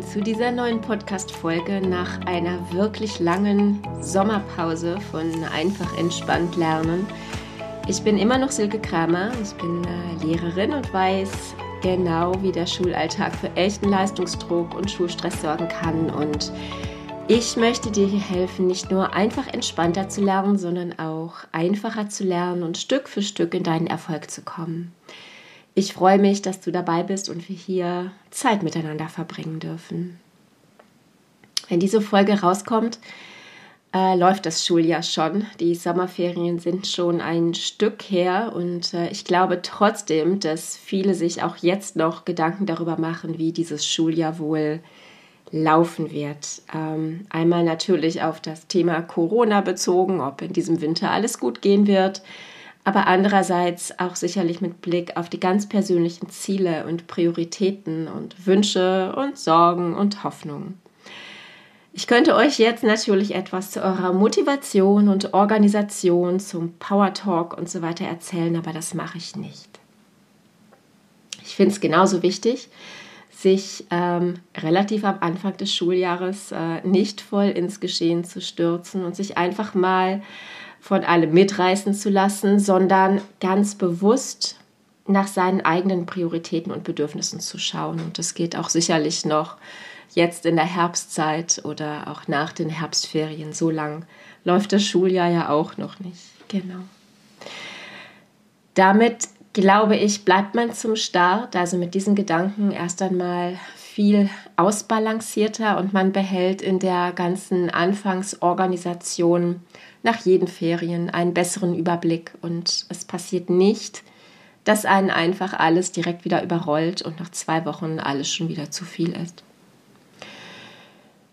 willkommen zu dieser neuen Podcast-Folge nach einer wirklich langen Sommerpause von Einfach entspannt lernen. Ich bin immer noch Silke Kramer, ich bin äh, Lehrerin und weiß genau, wie der Schulalltag für echten Leistungsdruck und Schulstress sorgen kann. Und ich möchte dir hier helfen, nicht nur einfach entspannter zu lernen, sondern auch einfacher zu lernen und Stück für Stück in deinen Erfolg zu kommen. Ich freue mich, dass du dabei bist und wir hier Zeit miteinander verbringen dürfen. Wenn diese Folge rauskommt, äh, läuft das Schuljahr schon. Die Sommerferien sind schon ein Stück her und äh, ich glaube trotzdem, dass viele sich auch jetzt noch Gedanken darüber machen, wie dieses Schuljahr wohl laufen wird. Ähm, einmal natürlich auf das Thema Corona bezogen, ob in diesem Winter alles gut gehen wird aber andererseits auch sicherlich mit Blick auf die ganz persönlichen Ziele und Prioritäten und Wünsche und Sorgen und Hoffnungen. Ich könnte euch jetzt natürlich etwas zu eurer Motivation und Organisation, zum Power Talk und so weiter erzählen, aber das mache ich nicht. Ich finde es genauso wichtig, sich ähm, relativ am Anfang des Schuljahres äh, nicht voll ins Geschehen zu stürzen und sich einfach mal von allem mitreißen zu lassen, sondern ganz bewusst nach seinen eigenen Prioritäten und Bedürfnissen zu schauen. Und das geht auch sicherlich noch jetzt in der Herbstzeit oder auch nach den Herbstferien. So lang läuft das Schuljahr ja auch noch nicht. Genau. Damit glaube ich, bleibt man zum Start, also mit diesen Gedanken erst einmal viel ausbalancierter und man behält in der ganzen Anfangsorganisation nach jeden Ferien einen besseren Überblick und es passiert nicht, dass einen einfach alles direkt wieder überrollt und nach zwei Wochen alles schon wieder zu viel ist.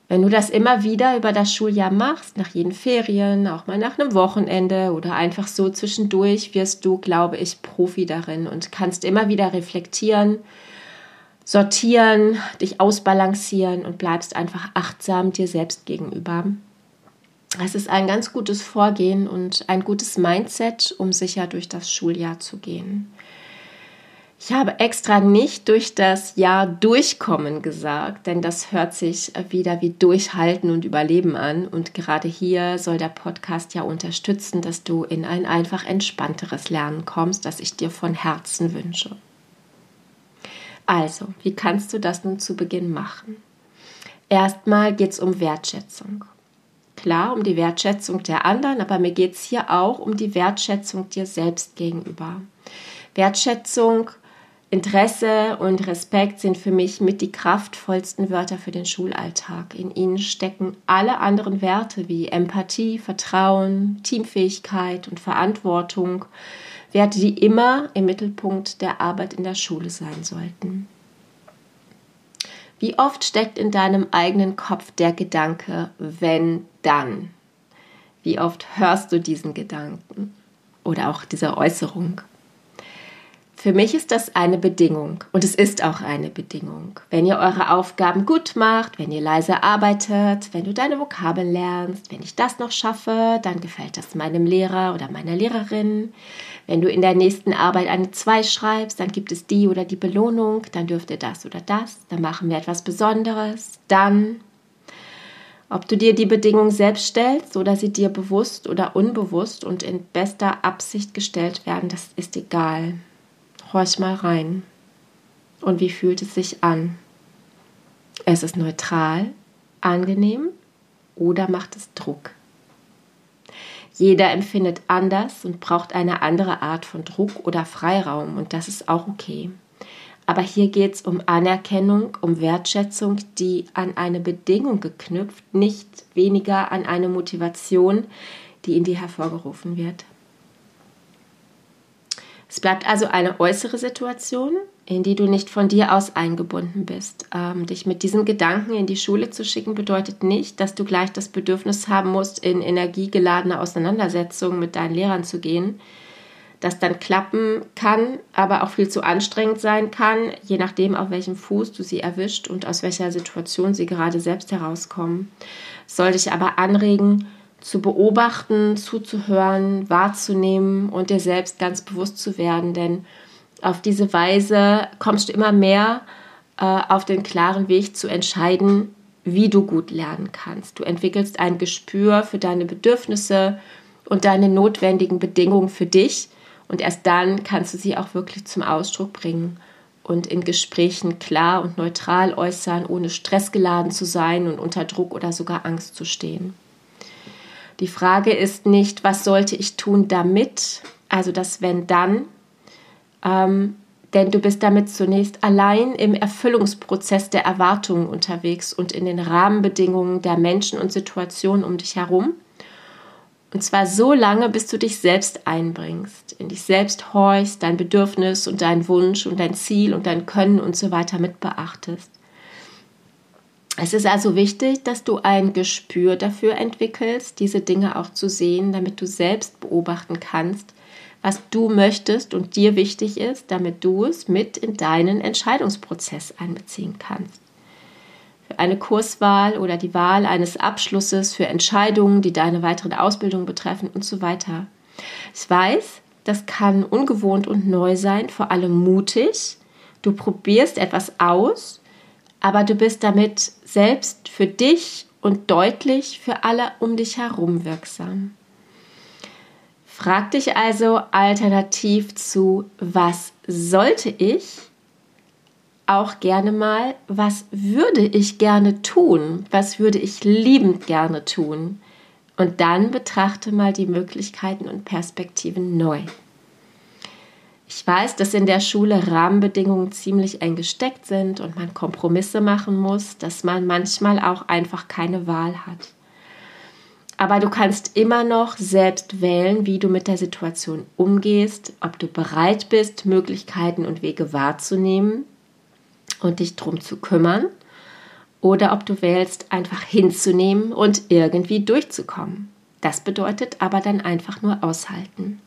Wenn du das immer wieder über das Schuljahr machst, nach jeden Ferien, auch mal nach einem Wochenende oder einfach so zwischendurch, wirst du, glaube ich, Profi darin und kannst immer wieder reflektieren, sortieren, dich ausbalancieren und bleibst einfach achtsam dir selbst gegenüber. Es ist ein ganz gutes Vorgehen und ein gutes Mindset, um sicher durch das Schuljahr zu gehen. Ich habe extra nicht durch das Jahr durchkommen gesagt, denn das hört sich wieder wie durchhalten und überleben an. Und gerade hier soll der Podcast ja unterstützen, dass du in ein einfach entspannteres Lernen kommst, das ich dir von Herzen wünsche. Also, wie kannst du das nun zu Beginn machen? Erstmal geht es um Wertschätzung. Klar, um die Wertschätzung der anderen, aber mir geht es hier auch um die Wertschätzung dir selbst gegenüber. Wertschätzung Interesse und Respekt sind für mich mit die kraftvollsten Wörter für den Schulalltag. In ihnen stecken alle anderen Werte wie Empathie, Vertrauen, Teamfähigkeit und Verantwortung. Werte, die immer im Mittelpunkt der Arbeit in der Schule sein sollten. Wie oft steckt in deinem eigenen Kopf der Gedanke, wenn dann? Wie oft hörst du diesen Gedanken oder auch diese Äußerung? Für mich ist das eine Bedingung und es ist auch eine Bedingung. Wenn ihr eure Aufgaben gut macht, wenn ihr leise arbeitet, wenn du deine Vokabeln lernst, wenn ich das noch schaffe, dann gefällt das meinem Lehrer oder meiner Lehrerin. Wenn du in der nächsten Arbeit eine 2 schreibst, dann gibt es die oder die Belohnung, dann dürft ihr das oder das, dann machen wir etwas Besonderes, dann. Ob du dir die Bedingung selbst stellst oder sie dir bewusst oder unbewusst und in bester Absicht gestellt werden, das ist egal. Horch mal rein. Und wie fühlt es sich an? Es ist neutral, angenehm oder macht es Druck? Jeder empfindet anders und braucht eine andere Art von Druck oder Freiraum und das ist auch okay. Aber hier geht es um Anerkennung, um Wertschätzung, die an eine Bedingung geknüpft, nicht weniger an eine Motivation, die in dir hervorgerufen wird. Es bleibt also eine äußere Situation, in die du nicht von dir aus eingebunden bist. Ähm, dich mit diesem Gedanken in die Schule zu schicken, bedeutet nicht, dass du gleich das Bedürfnis haben musst, in energiegeladene Auseinandersetzungen mit deinen Lehrern zu gehen. Das dann klappen kann, aber auch viel zu anstrengend sein kann, je nachdem, auf welchem Fuß du sie erwischt und aus welcher Situation sie gerade selbst herauskommen. soll dich aber anregen, zu beobachten, zuzuhören, wahrzunehmen und dir selbst ganz bewusst zu werden. Denn auf diese Weise kommst du immer mehr äh, auf den klaren Weg zu entscheiden, wie du gut lernen kannst. Du entwickelst ein Gespür für deine Bedürfnisse und deine notwendigen Bedingungen für dich und erst dann kannst du sie auch wirklich zum Ausdruck bringen und in Gesprächen klar und neutral äußern, ohne stressgeladen zu sein und unter Druck oder sogar Angst zu stehen. Die Frage ist nicht, was sollte ich tun damit, also das wenn dann, ähm, denn du bist damit zunächst allein im Erfüllungsprozess der Erwartungen unterwegs und in den Rahmenbedingungen der Menschen und Situationen um dich herum. Und zwar so lange, bis du dich selbst einbringst, in dich selbst horchst, dein Bedürfnis und dein Wunsch und dein Ziel und dein Können und so weiter mit beachtest. Es ist also wichtig, dass du ein Gespür dafür entwickelst, diese Dinge auch zu sehen, damit du selbst beobachten kannst, was du möchtest und dir wichtig ist, damit du es mit in deinen Entscheidungsprozess einbeziehen kannst. Für eine Kurswahl oder die Wahl eines Abschlusses, für Entscheidungen, die deine weitere Ausbildung betreffen und so weiter. Ich weiß, das kann ungewohnt und neu sein, vor allem mutig. Du probierst etwas aus, aber du bist damit selbst für dich und deutlich für alle um dich herum wirksam. Frag dich also alternativ zu, was sollte ich? Auch gerne mal, was würde ich gerne tun? Was würde ich liebend gerne tun? Und dann betrachte mal die Möglichkeiten und Perspektiven neu. Ich weiß, dass in der Schule Rahmenbedingungen ziemlich eng gesteckt sind und man Kompromisse machen muss, dass man manchmal auch einfach keine Wahl hat. Aber du kannst immer noch selbst wählen, wie du mit der Situation umgehst, ob du bereit bist, Möglichkeiten und Wege wahrzunehmen und dich drum zu kümmern, oder ob du wählst, einfach hinzunehmen und irgendwie durchzukommen. Das bedeutet aber dann einfach nur aushalten.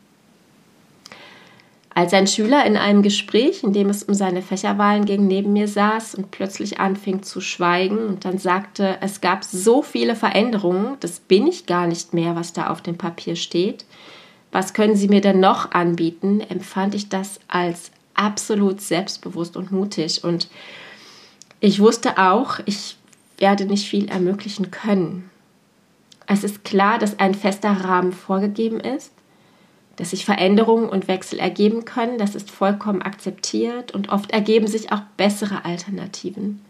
Als ein Schüler in einem Gespräch, in dem es um seine Fächerwahlen ging, neben mir saß und plötzlich anfing zu schweigen und dann sagte, es gab so viele Veränderungen, das bin ich gar nicht mehr, was da auf dem Papier steht. Was können Sie mir denn noch anbieten? empfand ich das als absolut selbstbewusst und mutig. Und ich wusste auch, ich werde nicht viel ermöglichen können. Es ist klar, dass ein fester Rahmen vorgegeben ist dass sich Veränderungen und Wechsel ergeben können. Das ist vollkommen akzeptiert und oft ergeben sich auch bessere Alternativen.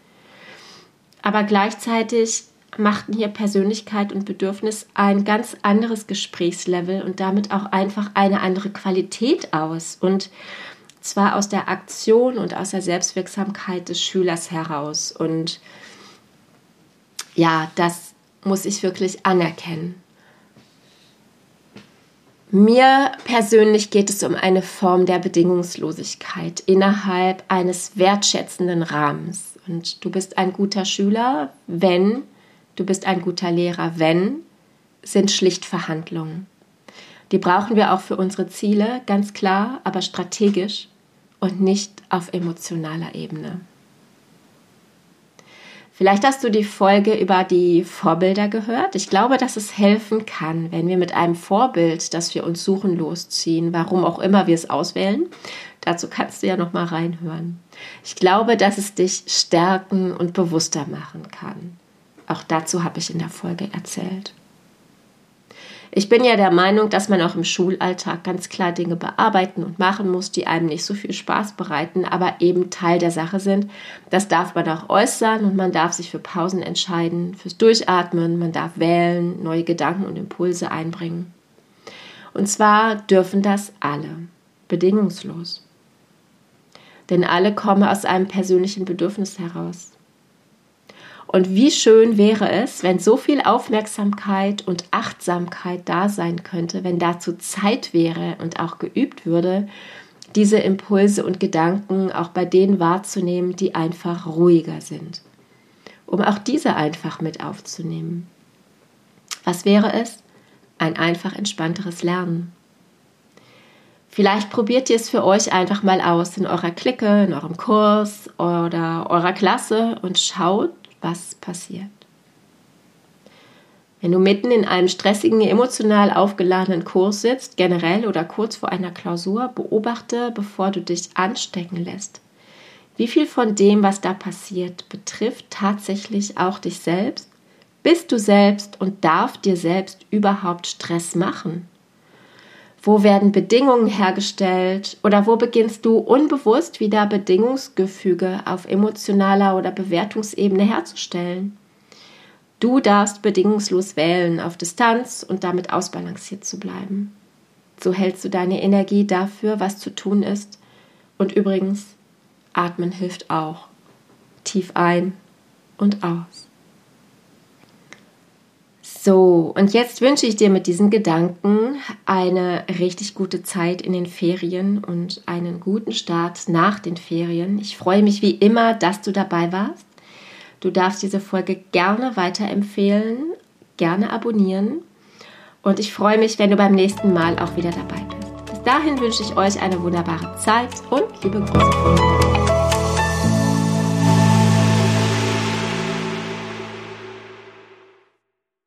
Aber gleichzeitig machten hier Persönlichkeit und Bedürfnis ein ganz anderes Gesprächslevel und damit auch einfach eine andere Qualität aus. Und zwar aus der Aktion und aus der Selbstwirksamkeit des Schülers heraus. Und ja, das muss ich wirklich anerkennen. Mir persönlich geht es um eine Form der Bedingungslosigkeit innerhalb eines wertschätzenden Rahmens. Und du bist ein guter Schüler, wenn, du bist ein guter Lehrer, wenn, sind schlicht Verhandlungen. Die brauchen wir auch für unsere Ziele, ganz klar, aber strategisch und nicht auf emotionaler Ebene. Vielleicht hast du die Folge über die Vorbilder gehört. Ich glaube, dass es helfen kann, wenn wir mit einem Vorbild, das wir uns suchen, losziehen, warum auch immer wir es auswählen. Dazu kannst du ja noch mal reinhören. Ich glaube, dass es dich stärken und bewusster machen kann. Auch dazu habe ich in der Folge erzählt. Ich bin ja der Meinung, dass man auch im Schulalltag ganz klar Dinge bearbeiten und machen muss, die einem nicht so viel Spaß bereiten, aber eben Teil der Sache sind. Das darf man auch äußern und man darf sich für Pausen entscheiden, fürs Durchatmen, man darf wählen, neue Gedanken und Impulse einbringen. Und zwar dürfen das alle, bedingungslos. Denn alle kommen aus einem persönlichen Bedürfnis heraus. Und wie schön wäre es, wenn so viel Aufmerksamkeit und Achtsamkeit da sein könnte, wenn dazu Zeit wäre und auch geübt würde, diese Impulse und Gedanken auch bei denen wahrzunehmen, die einfach ruhiger sind, um auch diese einfach mit aufzunehmen. Was wäre es? Ein einfach entspannteres Lernen. Vielleicht probiert ihr es für euch einfach mal aus in eurer Clique, in eurem Kurs oder eurer Klasse und schaut, was passiert. Wenn du mitten in einem stressigen, emotional aufgeladenen Kurs sitzt, generell oder kurz vor einer Klausur, beobachte, bevor du dich anstecken lässt. Wie viel von dem, was da passiert, betrifft tatsächlich auch dich selbst? Bist du selbst und darf dir selbst überhaupt Stress machen? Wo werden Bedingungen hergestellt oder wo beginnst du unbewusst wieder Bedingungsgefüge auf emotionaler oder Bewertungsebene herzustellen? Du darfst bedingungslos wählen, auf Distanz und damit ausbalanciert zu bleiben. So hältst du deine Energie dafür, was zu tun ist. Und übrigens, atmen hilft auch. Tief ein und aus. So, und jetzt wünsche ich dir mit diesen Gedanken eine richtig gute Zeit in den Ferien und einen guten Start nach den Ferien. Ich freue mich wie immer, dass du dabei warst. Du darfst diese Folge gerne weiterempfehlen, gerne abonnieren und ich freue mich, wenn du beim nächsten Mal auch wieder dabei bist. Bis dahin wünsche ich euch eine wunderbare Zeit und liebe Grüße.